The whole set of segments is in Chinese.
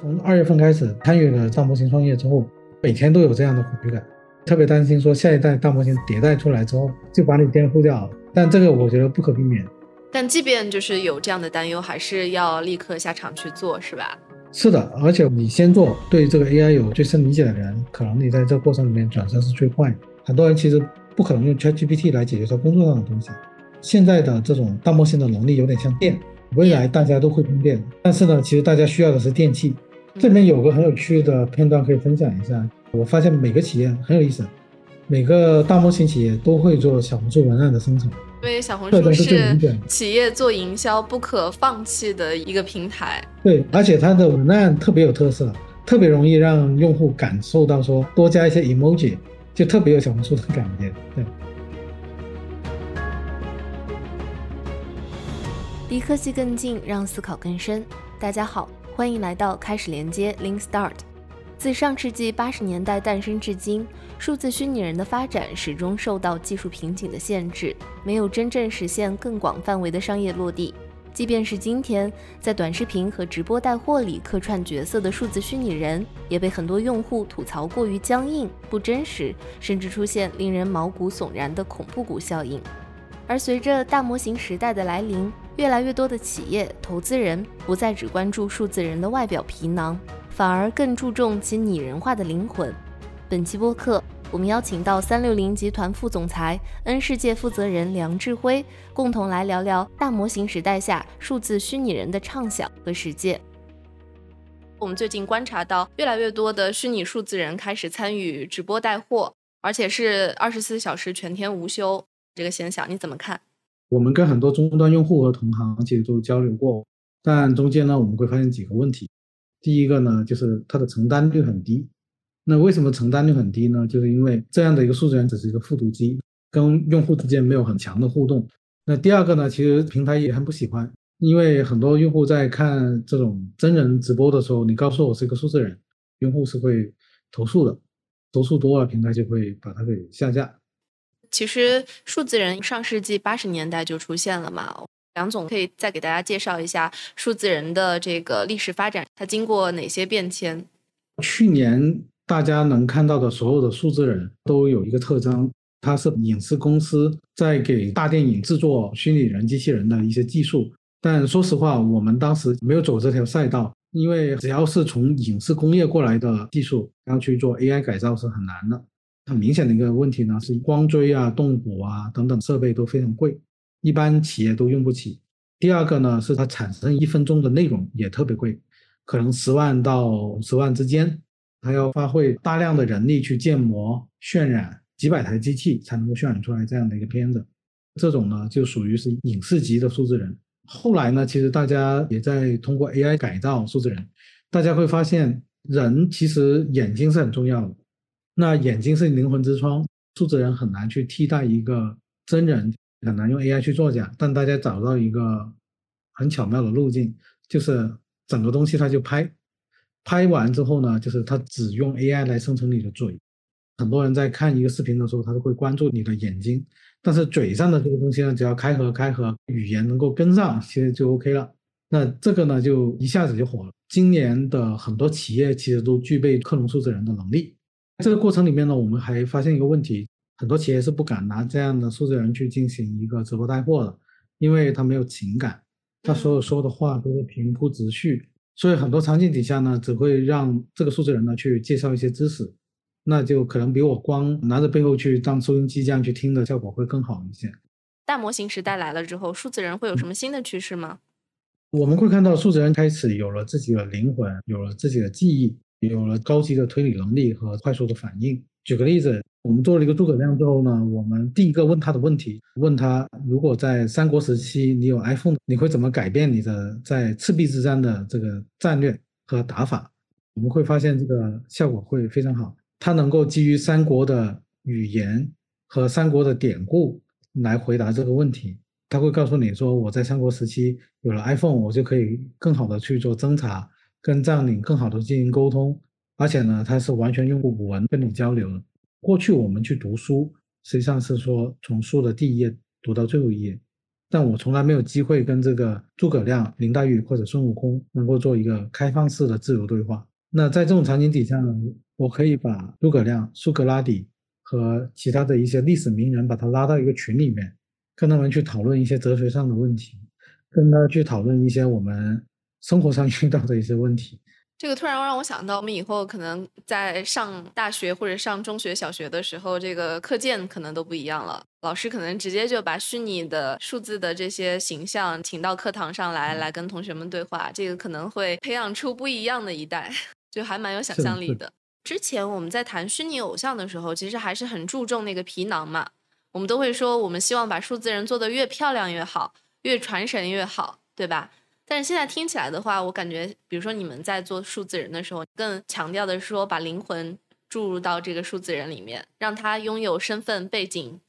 从二月份开始参与了大模型创业之后，每天都有这样的恐惧感，特别担心说下一代大模型迭代出来之后就把你颠覆掉了。但这个我觉得不可避免。但即便就是有这样的担忧，还是要立刻下场去做，是吧？是的，而且你先做，对这个 AI 有最深理解的人，可能你在这个过程里面转身是最快。很多人其实不可能用 ChatGPT 来解决他工作上的东西。现在的这种大模型的能力有点像电，未来大家都会通电，但是呢，其实大家需要的是电器。这里面有个很有趣的片段可以分享一下。我发现每个企业很有意思，每个大模型企业都会做小红书文案的生成。因为小红书是企业做营销不可放弃的一个平台。对，而且它的文案特别有特色，特别容易让用户感受到说多加一些 emoji，就特别有小红书的感觉。对。离科技更近，让思考更深。大家好，欢迎来到开始连接 Link Start。自上世纪八十年代诞生至今，数字虚拟人的发展始终受到技术瓶颈的限制，没有真正实现更广范围的商业落地。即便是今天，在短视频和直播带货里客串角色的数字虚拟人，也被很多用户吐槽过于僵硬、不真实，甚至出现令人毛骨悚然的恐怖谷效应。而随着大模型时代的来临，越来越多的企业投资人不再只关注数字人的外表皮囊。反而更注重其拟人化的灵魂。本期播客，我们邀请到三六零集团副总裁、N 世界负责人梁志辉，共同来聊聊大模型时代下数字虚拟人的畅想和实践。我们最近观察到，越来越多的虚拟数字人开始参与直播带货，而且是二十四小时全天无休这个现象，你怎么看？我们跟很多终端用户和同行其实都交流过，但中间呢，我们会发现几个问题。第一个呢，就是它的承担率很低。那为什么承担率很低呢？就是因为这样的一个数字人只是一个复读机，跟用户之间没有很强的互动。那第二个呢，其实平台也很不喜欢，因为很多用户在看这种真人直播的时候，你告诉我是一个数字人，用户是会投诉的，投诉多了，平台就会把它给下架。其实数字人上世纪八十年代就出现了嘛。梁总可以再给大家介绍一下数字人的这个历史发展，它经过哪些变迁？去年大家能看到的所有的数字人都有一个特征，它是影视公司在给大电影制作虚拟人机器人的一些技术。但说实话，我们当时没有走这条赛道，因为只要是从影视工业过来的技术，要去做 AI 改造是很难的。很明显的一个问题呢，是光追啊、动捕啊等等设备都非常贵。一般企业都用不起。第二个呢，是它产生一分钟的内容也特别贵，可能十万到五十万之间，它要花费大量的人力去建模、渲染，几百台机器才能够渲染出来这样的一个片子。这种呢，就属于是影视级的数字人。后来呢，其实大家也在通过 AI 改造数字人，大家会发现，人其实眼睛是很重要的。那眼睛是灵魂之窗，数字人很难去替代一个真人。很难用 AI 去作假，但大家找到一个很巧妙的路径，就是整个东西它就拍，拍完之后呢，就是它只用 AI 来生成你的嘴。很多人在看一个视频的时候，他都会关注你的眼睛，但是嘴上的这个东西呢，只要开合开合，语言能够跟上，其实就 OK 了。那这个呢，就一下子就火了。今年的很多企业其实都具备克隆数字人的能力。这个过程里面呢，我们还发现一个问题。很多企业是不敢拿这样的数字人去进行一个直播带货的，因为他没有情感，他所有说的话都是平铺直叙，所以很多场景底下呢，只会让这个数字人呢去介绍一些知识，那就可能比我光拿着背后去当收音机这样去听的效果会更好一些。大模型时代来了之后，数字人会有什么新的趋势吗？我们会看到数字人开始有了自己的灵魂，有了自己的记忆，有了高级的推理能力和快速的反应。举个例子。我们做了一个诸葛亮之后呢，我们第一个问他的问题，问他如果在三国时期你有 iPhone，你会怎么改变你的在赤壁之战的这个战略和打法？我们会发现这个效果会非常好，它能够基于三国的语言和三国的典故来回答这个问题。他会告诉你说，我在三国时期有了 iPhone，我就可以更好的去做侦查，跟将领更好的进行沟通，而且呢，它是完全用古文跟你交流的。过去我们去读书，实际上是说从书的第一页读到最后一页，但我从来没有机会跟这个诸葛亮、林黛玉或者孙悟空能够做一个开放式的自由对话。那在这种场景底下呢，我可以把诸葛亮、苏格拉底和其他的一些历史名人把他拉到一个群里面，跟他们去讨论一些哲学上的问题，跟他去讨论一些我们生活上遇到的一些问题。这个突然让我想到，我们以后可能在上大学或者上中学、小学的时候，这个课件可能都不一样了。老师可能直接就把虚拟的数字的这些形象请到课堂上来，来跟同学们对话。这个可能会培养出不一样的一代，就还蛮有想象力的。之前我们在谈虚拟偶像的时候，其实还是很注重那个皮囊嘛。我们都会说，我们希望把数字人做得越漂亮越好，越传神越好，对吧？但是现在听起来的话，我感觉，比如说你们在做数字人的时候，更强调的是说把灵魂注入到这个数字人里面，让他拥有身份背景，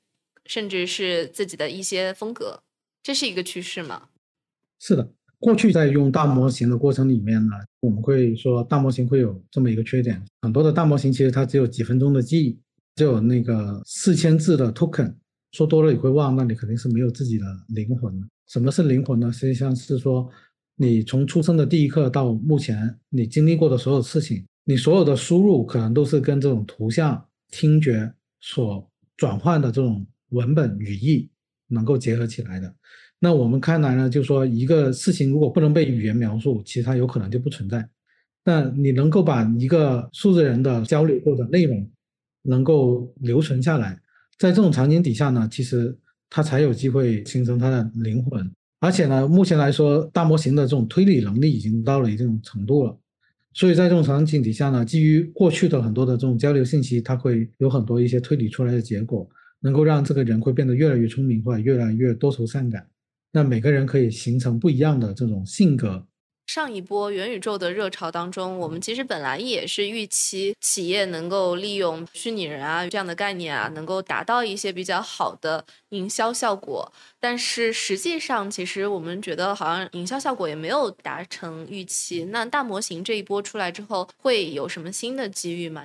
甚至是自己的一些风格，这是一个趋势吗？是的，过去在用大模型的过程里面呢，我们会说大模型会有这么一个缺点，很多的大模型其实它只有几分钟的记忆，只有那个四千字的 token，说多了你会忘，那你肯定是没有自己的灵魂的。什么是灵魂呢？实际上是说。你从出生的第一刻到目前，你经历过的所有事情，你所有的输入可能都是跟这种图像、听觉所转换的这种文本语义能够结合起来的。那我们看来呢，就说一个事情如果不能被语言描述，其实它有可能就不存在。但你能够把一个数字人的交流过的内容能够留存下来，在这种场景底下呢，其实它才有机会形成它的灵魂。而且呢，目前来说，大模型的这种推理能力已经到了一定程度了，所以在这种场景底下呢，基于过去的很多的这种交流信息，它会有很多一些推理出来的结果，能够让这个人会变得越来越聪明，或者越来越多愁善感。那每个人可以形成不一样的这种性格。上一波元宇宙的热潮当中，我们其实本来也是预期企业能够利用虚拟人啊这样的概念啊，能够达到一些比较好的营销效果。但是实际上，其实我们觉得好像营销效果也没有达成预期。那大模型这一波出来之后，会有什么新的机遇吗？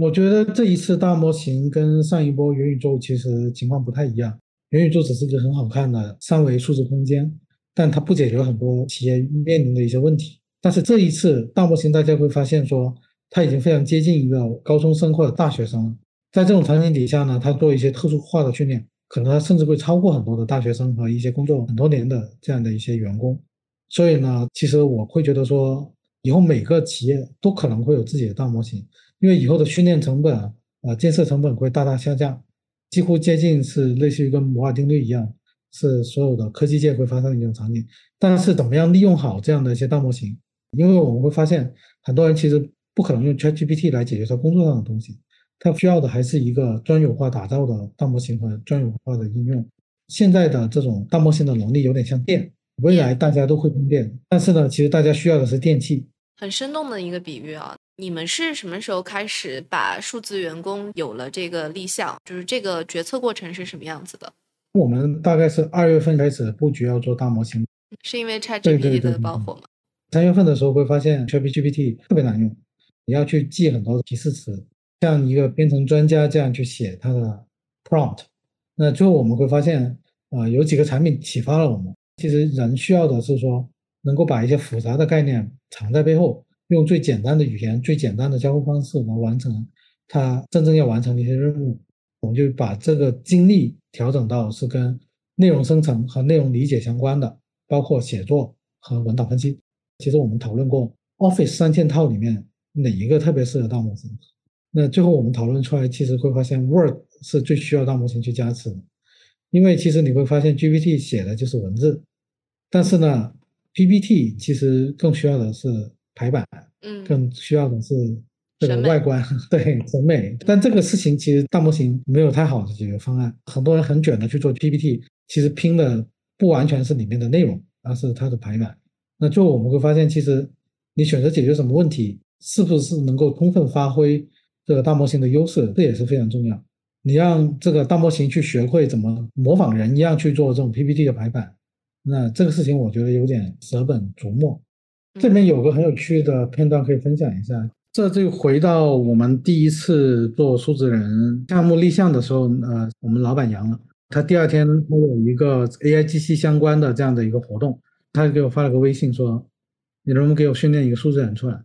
我觉得这一次大模型跟上一波元宇宙其实情况不太一样。元宇宙只是一个很好看的三维数字空间。但它不解决很多企业面临的一些问题。但是这一次大模型，大家会发现说，它已经非常接近一个高中生或者大学生了。在这种场景底下呢，它做一些特殊化的训练，可能它甚至会超过很多的大学生和一些工作很多年的这样的一些员工。所以呢，其实我会觉得说，以后每个企业都可能会有自己的大模型，因为以后的训练成本啊，建设成本会大大下降，几乎接近是类似于跟摩尔定律一样。是所有的科技界会发生的一种场景，但是怎么样利用好这样的一些大模型？因为我们会发现，很多人其实不可能用 ChatGPT 来解决他工作上的东西，他需要的还是一个专有化打造的大模型和专有化的应用。现在的这种大模型的能力有点像电，未来大家都会用电，但是呢，其实大家需要的是电器。很生动的一个比喻啊！你们是什么时候开始把数字员工有了这个立项？就是这个决策过程是什么样子的？我们大概是二月份开始布局要做大模型，是因为 ChatGPT 的爆火吗？三月份的时候会发现 ChatGPT 特别难用，你要去记很多提示词，像一个编程专家这样去写它的 prompt。那最后我们会发现，啊，有几个产品启发了我们。其实人需要的是说，能够把一些复杂的概念藏在背后，用最简单的语言、最简单的交互方式来完成他真正要完成的一些任务。我们就把这个精力调整到是跟内容生成和内容理解相关的，包括写作和文档分析。其实我们讨论过 Office 三件套里面哪一个特别适合大模型。那最后我们讨论出来，其实会发现 Word 是最需要大模型去加持的，因为其实你会发现 GPT 写的就是文字，但是呢，PPT 其实更需要的是排版，嗯，更需要的是。这个外观对审美，但这个事情其实大模型没有太好的解决方案。很多人很卷的去做 PPT，其实拼的不完全是里面的内容，而是它的排版。那最后我们会发现，其实你选择解决什么问题，是不是能够充分发挥这个大模型的优势，这也是非常重要。你让这个大模型去学会怎么模仿人一样去做这种 PPT 的排版，那这个事情我觉得有点舍本逐末。这里面有个很有趣的片段可以分享一下。这就回到我们第一次做数字人项目立项的时候，呃，我们老板阳了，他第二天他有一个 AI 机器相关的这样的一个活动，他给我发了个微信说：“你能不能给我训练一个数字人出来？”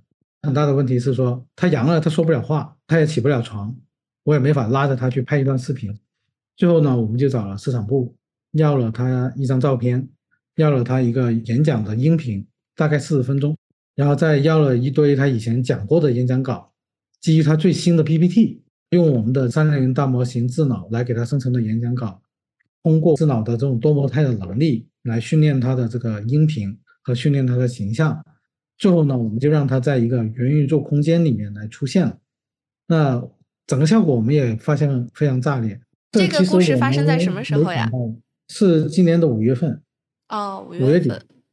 很大的问题是说他阳了，他说不了话，他也起不了床，我也没法拉着他去拍一段视频。最后呢，我们就找了市场部，要了他一张照片，要了他一个演讲的音频，大概四十分钟，然后再要了一堆他以前讲过的演讲稿，基于他最新的 PPT，用我们的三六零大模型智脑来给他生成的演讲稿，通过智脑的这种多模态的能力来训练他的这个音频和训练他的形象。最后呢，我们就让他在一个元宇宙空间里面来出现了。那整个效果我们也发现非常炸裂。这个故事发生在什么时候呀？是今年的五月份。哦，五月底。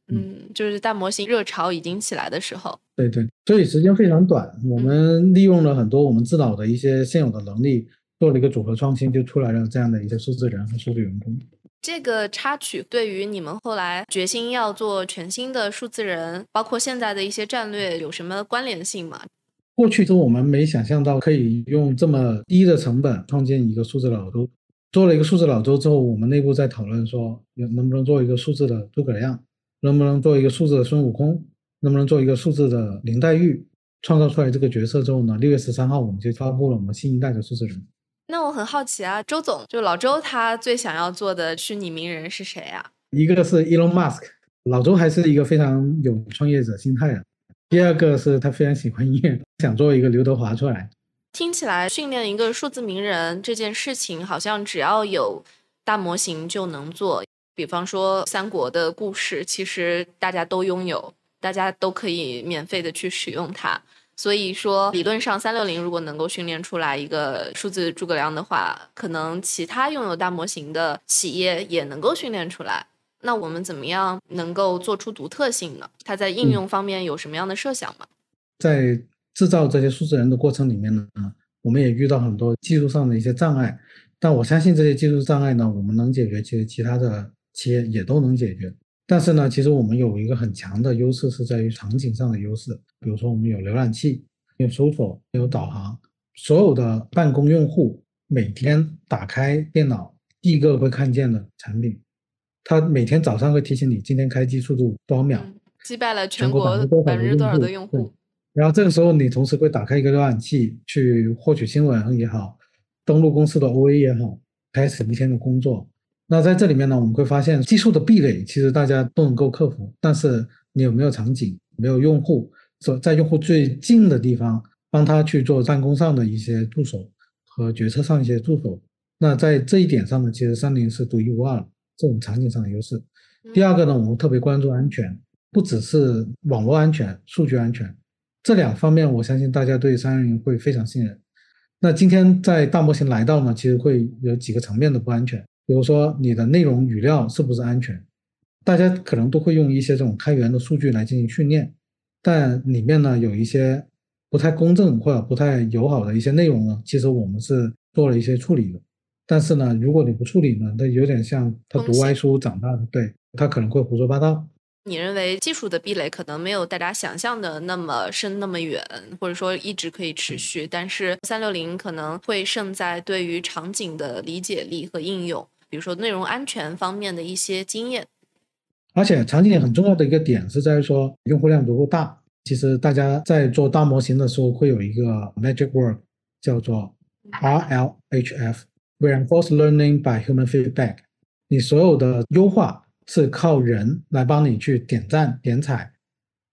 嗯，就是大模型热潮已经起来的时候。对对，所以时间非常短。我们利用了很多我们自脑的一些现有的能力，做了一个组合创新，就出来了这样的一些数字人和数字员工。这个插曲对于你们后来决心要做全新的数字人，包括现在的一些战略有什么关联性吗？过去是我们没想象到可以用这么低的成本创建一个数字老周，做了一个数字老周之后，我们内部在讨论说，能不能做一个数字的诸葛亮，能不能做一个数字的孙悟空，能不能做一个数字的林黛玉？创造出来这个角色之后呢，六月十三号我们就发布了我们新一代的数字人。那我很好奇啊，周总就老周他最想要做的虚拟名人是谁啊？一个是 Elon Musk，老周还是一个非常有创业者心态的。第二个是他非常喜欢音乐，想做一个刘德华出来。听起来训练一个数字名人这件事情，好像只要有大模型就能做。比方说三国的故事，其实大家都拥有，大家都可以免费的去使用它。所以说，理论上三六零如果能够训练出来一个数字诸葛亮的话，可能其他拥有大模型的企业也能够训练出来。那我们怎么样能够做出独特性呢？它在应用方面有什么样的设想吗？在制造这些数字人的过程里面呢，我们也遇到很多技术上的一些障碍，但我相信这些技术障碍呢，我们能解决，其实其他的企业也都能解决。但是呢，其实我们有一个很强的优势是在于场景上的优势，比如说我们有浏览器、有搜索、有导航，所有的办公用户每天打开电脑第一个会看见的产品。它每天早上会提醒你今天开机速度多少秒，击败了全国百分之多少的用户。然后这个时候你同时会打开一个浏览器去获取新闻也好，登录公司的 OA 也好，开始一天的工作。那在这里面呢，我们会发现技术的壁垒其实大家都能够克服，但是你有没有场景，没有用户，说在用户最近的地方帮他去做办公上的一些助手和决策上一些助手。那在这一点上呢，其实三菱是独一无二。这种场景上的优势。第二个呢，我们特别关注安全，不只是网络安全、数据安全这两方面，我相信大家对三菱会非常信任。那今天在大模型来到呢，其实会有几个层面的不安全，比如说你的内容语料是不是安全？大家可能都会用一些这种开源的数据来进行训练，但里面呢有一些不太公正或者不太友好的一些内容呢，其实我们是做了一些处理的。但是呢，如果你不处理呢，那有点像他读歪书长大的，对他可能会胡说八道。你认为技术的壁垒可能没有大家想象的那么深、那么远，或者说一直可以持续？但是三六零可能会胜在对于场景的理解力和应用，比如说内容安全方面的一些经验。而且场景很重要的一个点是在于说用户量足够大。其实大家在做大模型的时候会有一个 magic word 叫做 RLHF。Reinforced learning by human feedback，你所有的优化是靠人来帮你去点赞、点彩，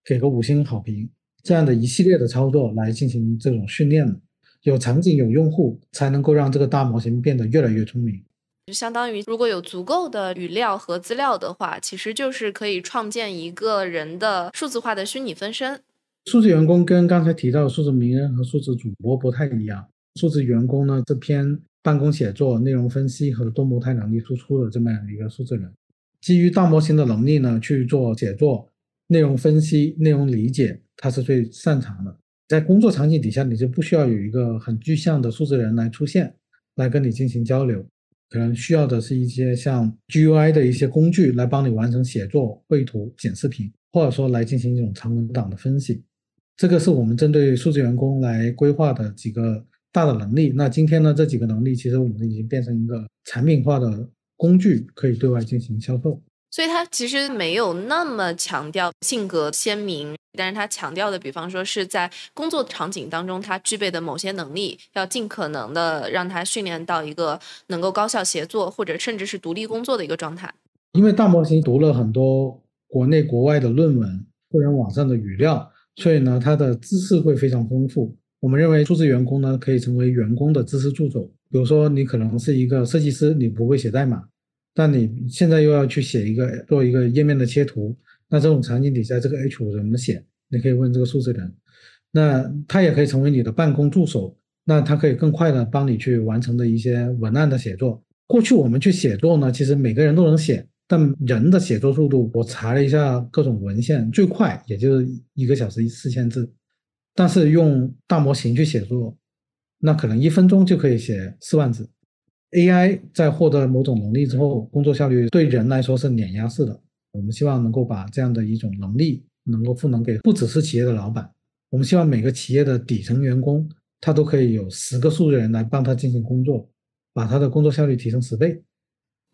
给个五星好评，这样的一系列的操作来进行这种训练。有场景、有用户，才能够让这个大模型变得越来越聪明。就相当于，如果有足够的语料和资料的话，其实就是可以创建一个人的数字化的虚拟分身。数字员工跟刚才提到的数字名人和数字主播不太一样，数字员工呢这篇。办公写作、内容分析和多模态能力输出的这么样一个数字人，基于大模型的能力呢去做写作、内容分析、内容理解，他是最擅长的。在工作场景底下，你就不需要有一个很具象的数字人来出现，来跟你进行交流，可能需要的是一些像 GUI 的一些工具来帮你完成写作、绘图、剪视频，或者说来进行一种长文档的分析。这个是我们针对数字员工来规划的几个。大的能力，那今天呢？这几个能力其实我们已经变成一个产品化的工具可以对外进行销售。所以他其实没有那么强调性格鲜明，但是他强调的，比方说是在工作场景当中，他具备的某些能力，要尽可能的让他训练到一个能够高效协作或者甚至是独立工作的一个状态。因为大模型读了很多国内国外的论文、互联网上的语料，所以呢，它的知识会非常丰富。我们认为数字员工呢，可以成为员工的知识助手。比如说，你可能是一个设计师，你不会写代码。但你现在又要去写一个做一个页面的切图，那这种场景底下，这个 H 五怎么写？你可以问这个数字人，那他也可以成为你的办公助手，那他可以更快的帮你去完成的一些文案的写作。过去我们去写作呢，其实每个人都能写，但人的写作速度，我查了一下各种文献，最快也就是一个小时四千字，但是用大模型去写作，那可能一分钟就可以写四万字。AI 在获得某种能力之后，工作效率对人来说是碾压式的。我们希望能够把这样的一种能力能够赋能给不只是企业的老板，我们希望每个企业的底层员工，他都可以有十个数字人来帮他进行工作，把他的工作效率提升十倍。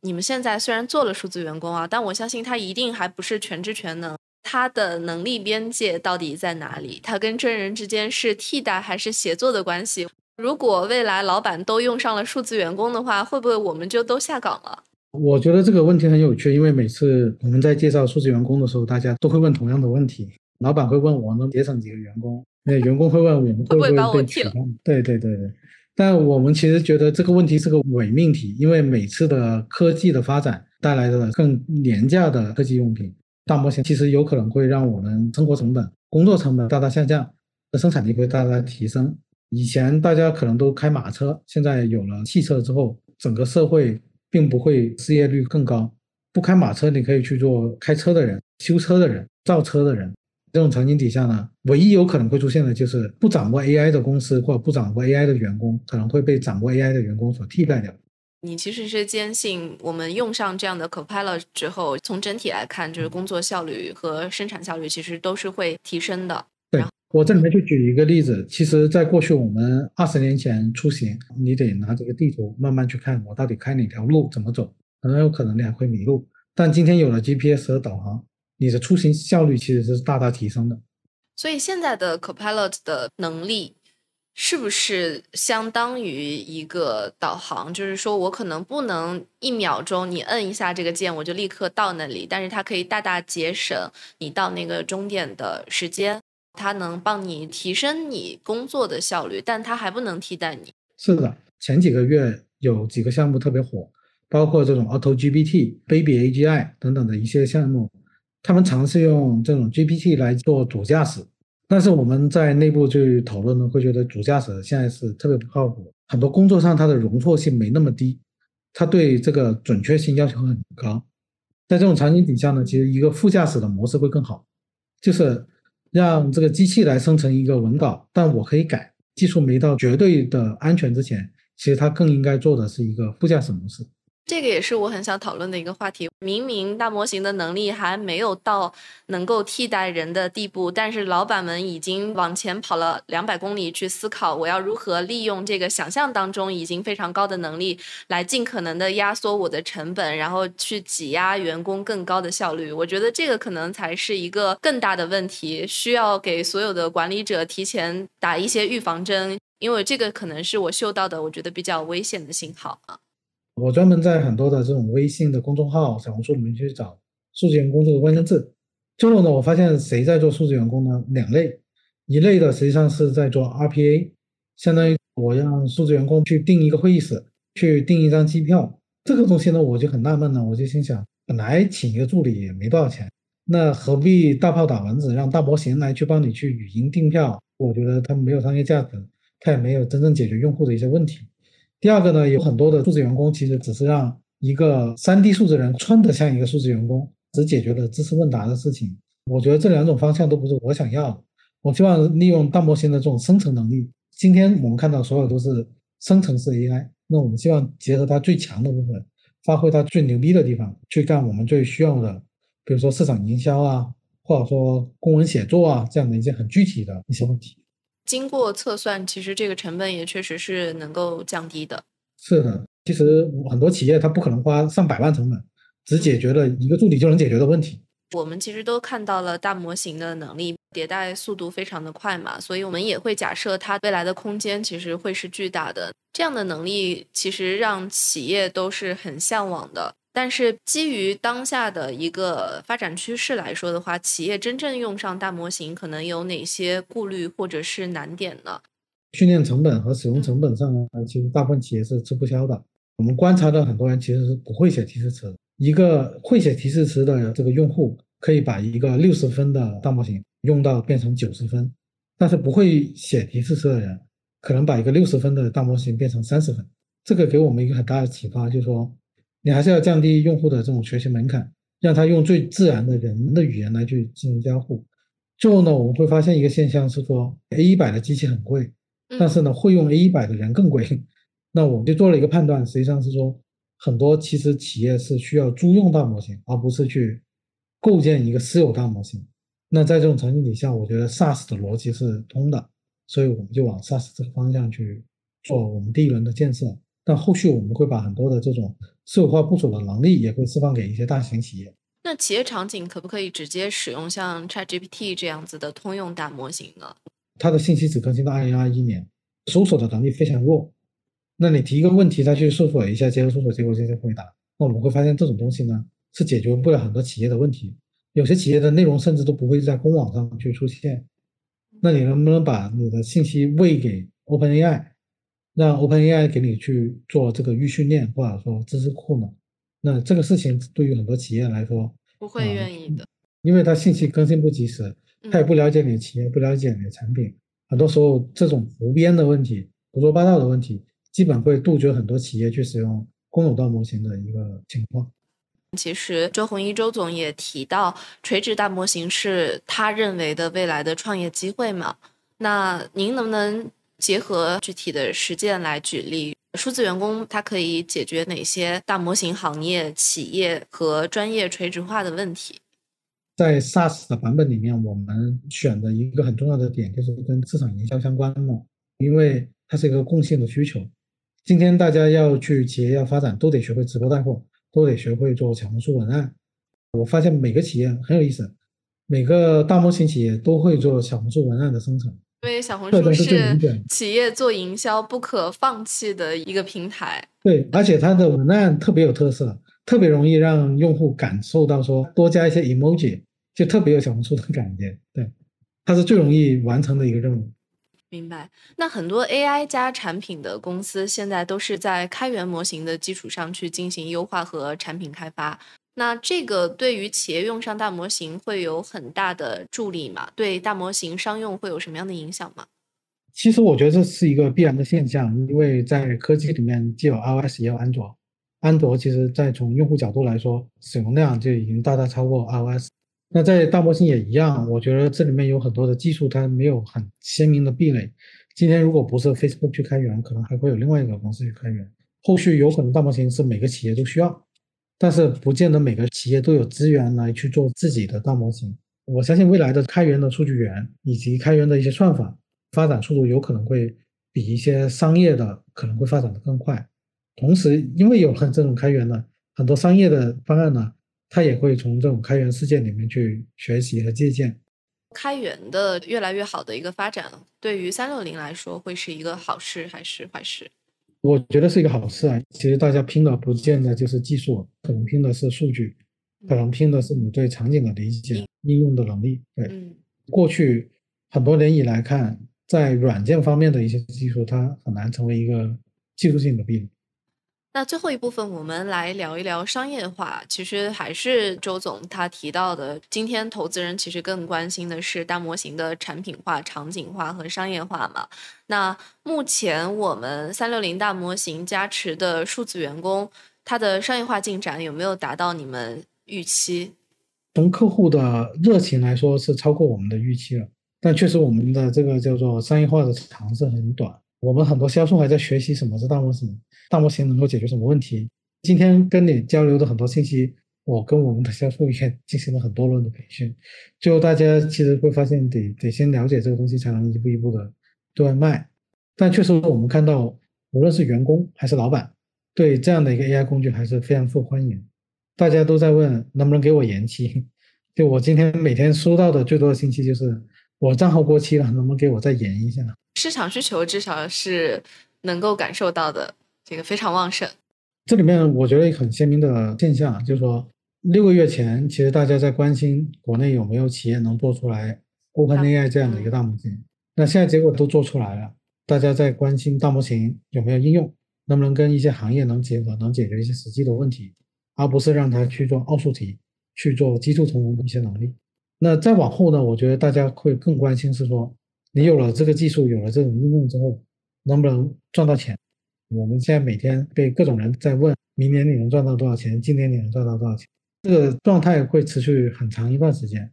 你们现在虽然做了数字员工啊，但我相信他一定还不是全知全能，他的能力边界到底在哪里？他跟真人之间是替代还是协作的关系？如果未来老板都用上了数字员工的话，会不会我们就都下岗了？我觉得这个问题很有趣，因为每次我们在介绍数字员工的时候，大家都会问同样的问题。老板会问我能节省几个员工，那员工会问我们会不会被取代？对对对对。但我们其实觉得这个问题是个伪命题，因为每次的科技的发展带来的更廉价的科技用品，大模型其实有可能会让我们生活成本、工作成本大大下降，生产力会大大提升。以前大家可能都开马车，现在有了汽车之后，整个社会并不会失业率更高。不开马车，你可以去做开车的人、修车的人、造车的人。这种场景底下呢，唯一有可能会出现的就是不掌握 AI 的公司或者不掌握 AI 的员工，可能会被掌握 AI 的员工所替代掉。你其实是坚信，我们用上这样的 Copilot 之后，从整体来看，就是工作效率和生产效率其实都是会提升的。我这里面就举一个例子，其实，在过去我们二十年前出行，你得拿这个地图慢慢去看，我到底开哪条路，怎么走，很有可能你还会迷路。但今天有了 GPS 和导航，你的出行效率其实是大大提升的。所以现在的 Copilot 的能力，是不是相当于一个导航？就是说我可能不能一秒钟你摁一下这个键，我就立刻到那里，但是它可以大大节省你到那个终点的时间。它能帮你提升你工作的效率，但它还不能替代你。是的，前几个月有几个项目特别火，包括这种 Auto GPT、Baby AGI 等等的一些项目，他们尝试用这种 GPT 来做主驾驶。但是我们在内部去讨论呢，会觉得主驾驶现在是特别不靠谱，很多工作上它的容错性没那么低，它对这个准确性要求很高。在这种场景底下呢，其实一个副驾驶的模式会更好，就是。让这个机器来生成一个文稿，但我可以改。技术没到绝对的安全之前，其实它更应该做的是一个副驾驶模式。这个也是我很想讨论的一个话题。明明大模型的能力还没有到能够替代人的地步，但是老板们已经往前跑了两百公里去思考，我要如何利用这个想象当中已经非常高的能力，来尽可能的压缩我的成本，然后去挤压员工更高的效率。我觉得这个可能才是一个更大的问题，需要给所有的管理者提前打一些预防针，因为这个可能是我嗅到的，我觉得比较危险的信号啊。我专门在很多的这种微信的公众号、小红书里面去找数字员工这个关键字，最后呢，我发现谁在做数字员工呢？两类，一类的实际上是在做 RPA，相当于我让数字员工去订一个会议室，去订一张机票，这个东西呢，我就很纳闷了，我就心想，本来请一个助理也没多少钱，那何必大炮打蚊子，让大模型来去帮你去语音订票？我觉得它没有商业价值，它也没有真正解决用户的一些问题。第二个呢，有很多的数字员工其实只是让一个三 D 数字人穿得像一个数字员工，只解决了知识问答的事情。我觉得这两种方向都不是我想要的。我希望利用大模型的这种生成能力。今天我们看到所有都是生成式 AI，那我们希望结合它最强的部分，发挥它最牛逼的地方，去干我们最需要的，比如说市场营销啊，或者说公文写作啊这样的一些很具体的一些问题。经过测算，其实这个成本也确实是能够降低的。是的，其实很多企业它不可能花上百万成本，只解决了一个助理就能解决的问题。我们其实都看到了大模型的能力迭代速度非常的快嘛，所以我们也会假设它未来的空间其实会是巨大的。这样的能力其实让企业都是很向往的。但是基于当下的一个发展趋势来说的话，企业真正用上大模型可能有哪些顾虑或者是难点呢？训练成本和使用成本上呢，其实大部分企业是吃不消的。我们观察到很多人其实是不会写提示词。一个会写提示词的这个用户，可以把一个六十分的大模型用到变成九十分，但是不会写提示词的人，可能把一个六十分的大模型变成三十分。这个给我们一个很大的启发，就是说。你还是要降低用户的这种学习门槛，让他用最自然的人的语言来去进行交互。最后呢，我们会发现一个现象是说，A 一百的机器很贵，但是呢，会用 A 一百的人更贵。那我们就做了一个判断，实际上是说，很多其实企业是需要租用大模型，而不是去构建一个私有大模型。那在这种场景底下，我觉得 SaaS 的逻辑是通的，所以我们就往 SaaS 这个方向去做我们第一轮的建设。但后续我们会把很多的这种私有化部署的能力也会释放给一些大型企业。那企业场景可不可以直接使用像 ChatGPT 这样子的通用大模型呢？它的信息只更新到二零二一年，搜索的能力非常弱。那你提一个问题，它去搜索一下，结合搜索结果进行回答。那我们会发现这种东西呢是解决不了很多企业的问题。有些企业的内容甚至都不会在公网上去出现。那你能不能把你的信息喂给 OpenAI？让 OpenAI 给你去做这个预训练，或者说知识库呢？那这个事情对于很多企业来说不会愿意的，因为它信息更新不及时，他也不了解你的企业，不了解你的产品。很多时候这种胡编的问题、胡说八道的问题，基本会杜绝很多企业去使用公有大模型的一个情况。其实周鸿祎周总也提到，垂直大模型是他认为的未来的创业机会嘛？那您能不能？结合具体的实践来举例，数字员工它可以解决哪些大模型行业、企业和专业垂直化的问题？在 SaaS 的版本里面，我们选的一个很重要的点就是跟市场营销相关的，因为它是一个共性的需求。今天大家要去企业要发展，都得学会直播带货，都得学会做小红书文案。我发现每个企业很有意思，每个大模型企业都会做小红书文案的生成。因为小红书是企业做营销不可放弃的一个平台。对，而且它的文案特别有特色，特别容易让用户感受到说多加一些 emoji，就特别有小红书的感觉。对，它是最容易完成的一个任务。明白。那很多 AI 加产品的公司现在都是在开源模型的基础上去进行优化和产品开发。那这个对于企业用上大模型会有很大的助力吗？对大模型商用会有什么样的影响吗？其实我觉得这是一个必然的现象，因为在科技里面既有 iOS 也有安卓，安卓其实在从用户角度来说，使用量就已经大大超过 iOS。那在大模型也一样，我觉得这里面有很多的技术它没有很鲜明的壁垒。今天如果不是 Facebook 去开源，可能还会有另外一个公司去开源。后续有可能大模型是每个企业都需要。但是不见得每个企业都有资源来去做自己的大模型。我相信未来的开源的数据源以及开源的一些算法发展速度有可能会比一些商业的可能会发展的更快。同时，因为有了这种开源的很多商业的方案呢，它也会从这种开源事件里面去学习和借鉴。开源的越来越好的一个发展，对于三六零来说会是一个好事还是坏事？我觉得是一个好事啊！其实大家拼的不见得就是技术，可能拼的是数据，可能拼的是你对场景的理解、应用的能力。对，过去很多年以来看，在软件方面的一些技术，它很难成为一个技术性的壁垒。那最后一部分，我们来聊一聊商业化。其实还是周总他提到的，今天投资人其实更关心的是大模型的产品化、场景化和商业化嘛。那目前我们三六零大模型加持的数字员工，它的商业化进展有没有达到你们预期？从客户的热情来说，是超过我们的预期了。但确实，我们的这个叫做商业化的长是很短。我们很多销售还在学习什么是大模型。大模型能够解决什么问题？今天跟你交流的很多信息，我跟我们的销售也进行了很多轮的培训。最后大家其实会发现，得得先了解这个东西，才能一步一步的对外卖。但确实我们看到，无论是员工还是老板，对这样的一个 AI 工具还是非常受欢迎。大家都在问能不能给我延期，就我今天每天收到的最多的信息就是我账号过期了，能不能给我再延一下？市场需求至少是能够感受到的，这个非常旺盛。这里面我觉得很鲜明的现象就是说，六个月前其实大家在关心国内有没有企业能做出来 OpenAI 这样的一个大模型，那现在结果都做出来了，大家在关心大模型有没有应用，能不能跟一些行业能结合，能解决一些实际的问题，而不是让它去做奥数题，去做基础从容的一些能力。那再往后呢，我觉得大家会更关心是说，你有了这个技术，有了这种应用之后，能不能赚到钱？我们现在每天被各种人在问，明年你能赚到多少钱？今年你能赚到多少钱？这个状态会持续很长一段时间。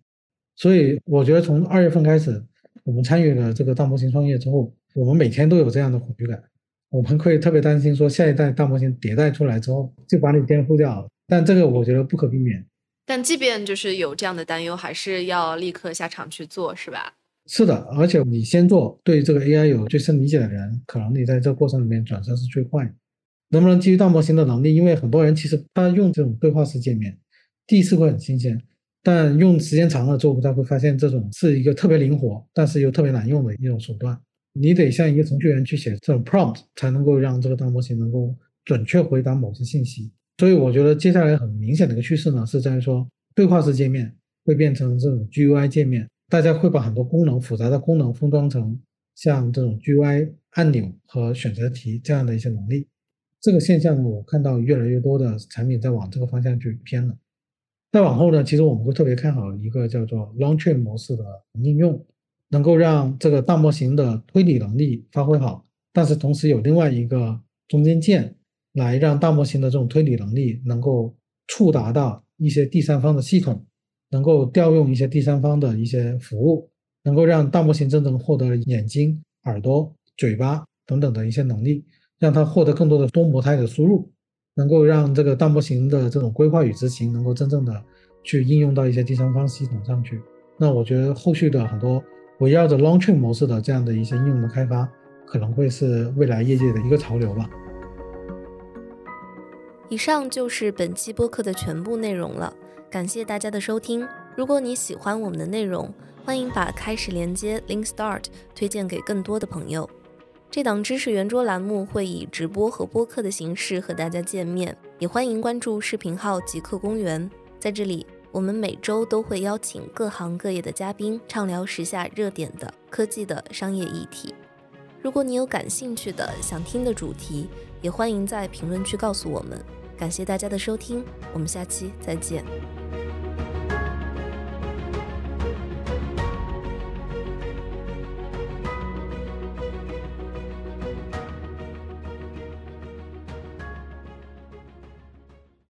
所以我觉得从二月份开始，我们参与了这个大模型创业之后，我们每天都有这样的恐惧感。我们会特别担心说，下一代大模型迭代出来之后就把你颠覆掉了。但这个我觉得不可避免。但即便就是有这样的担忧，还是要立刻下场去做，是吧？是的，而且你先做，对这个 AI 有最深理解的人，可能你在这个过程里面转身是最快。能不能基于大模型的能力？因为很多人其实他用这种对话式界面，第一次会很新鲜，但用时间长了之后，他会发现这种是一个特别灵活，但是又特别难用的一种手段。你得像一个程序员去写这种 prompt，才能够让这个大模型能够准确回答某些信息。所以我觉得接下来很明显的一个趋势呢，是在于说对话式界面会变成这种 GUI 界面。大家会把很多功能复杂的功能封装成像这种 GUI 按钮和选择题这样的一些能力。这个现象呢，我看到越来越多的产品在往这个方向去偏了。再往后呢，其实我们会特别看好一个叫做 Long Chain 模式的应用，能够让这个大模型的推理能力发挥好，但是同时有另外一个中间件来让大模型的这种推理能力能够触达到一些第三方的系统。能够调用一些第三方的一些服务，能够让大模型真正获得眼睛、耳朵、嘴巴等等的一些能力，让它获得更多的多模态的输入，能够让这个大模型的这种规划与执行能够真正的去应用到一些第三方系统上去。那我觉得后续的很多围绕着 Long Chain 模式的这样的一些应用的开发，可能会是未来业界的一个潮流吧。以上就是本期播客的全部内容了。感谢大家的收听。如果你喜欢我们的内容，欢迎把开始连接 Link Start 推荐给更多的朋友。这档知识圆桌栏目会以直播和播客的形式和大家见面，也欢迎关注视频号极客公园。在这里，我们每周都会邀请各行各业的嘉宾，畅聊时下热点的科技的商业议题。如果你有感兴趣的、想听的主题，也欢迎在评论区告诉我们。感谢大家的收听，我们下期再见。